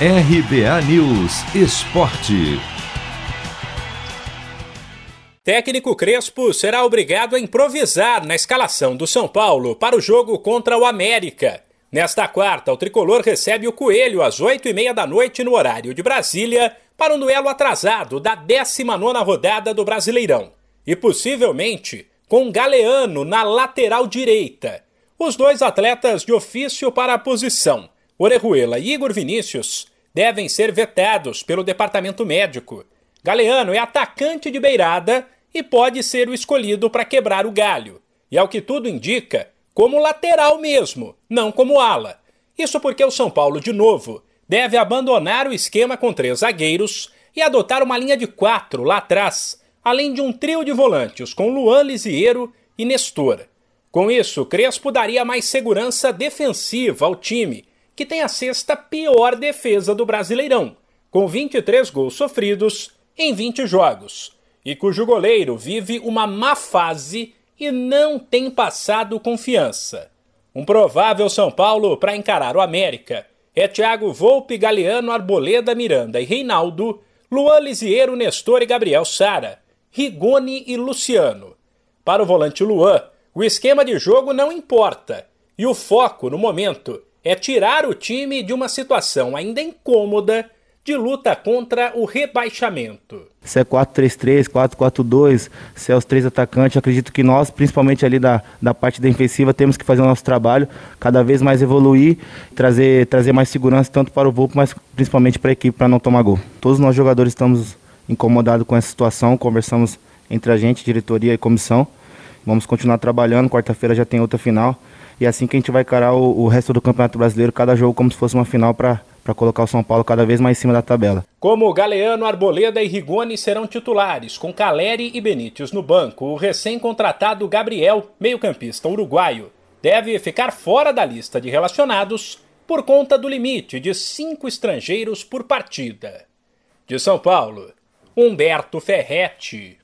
RBA News Esporte. Técnico Crespo será obrigado a improvisar na escalação do São Paulo para o jogo contra o América. Nesta quarta, o tricolor recebe o Coelho às oito e meia da noite no horário de Brasília para um duelo atrasado da 19 rodada do Brasileirão. E possivelmente com Galeano na lateral direita. Os dois atletas de ofício para a posição, Orejuela e Igor Vinícius, devem ser vetados pelo departamento médico. Galeano é atacante de beirada e pode ser o escolhido para quebrar o galho. E ao que tudo indica, como lateral mesmo, não como ala. Isso porque o São Paulo, de novo, deve abandonar o esquema com três zagueiros e adotar uma linha de quatro lá atrás, além de um trio de volantes com Luan Lisieiro e Nestor. Com isso, Crespo daria mais segurança defensiva ao time que tem a sexta pior defesa do Brasileirão, com 23 gols sofridos em 20 jogos, e cujo goleiro vive uma má fase e não tem passado confiança. Um provável São Paulo para encarar o América é Thiago Volpe, Galeano, Arboleda, Miranda e Reinaldo, Luan Lisiero, Nestor e Gabriel Sara, Rigoni e Luciano. Para o volante Luan, o esquema de jogo não importa, e o foco, no momento, é tirar o time de uma situação ainda incômoda de luta contra o rebaixamento. Se é 4-3-3, 4-4-2, se é os três atacantes, acredito que nós, principalmente ali da, da parte defensiva, temos que fazer o nosso trabalho, cada vez mais evoluir, trazer, trazer mais segurança tanto para o Volpo, mas principalmente para a equipe para não tomar gol. Todos nós jogadores estamos incomodados com essa situação, conversamos entre a gente, diretoria e comissão. Vamos continuar trabalhando, quarta-feira já tem outra final. E é assim que a gente vai encarar o, o resto do Campeonato Brasileiro, cada jogo como se fosse uma final para para colocar o São Paulo cada vez mais em cima da tabela. Como Galeano, Arboleda e Rigoni serão titulares, com Caleri e Benítez no banco, o recém-contratado Gabriel, meio-campista uruguaio, deve ficar fora da lista de relacionados por conta do limite de cinco estrangeiros por partida. De São Paulo, Humberto Ferretti.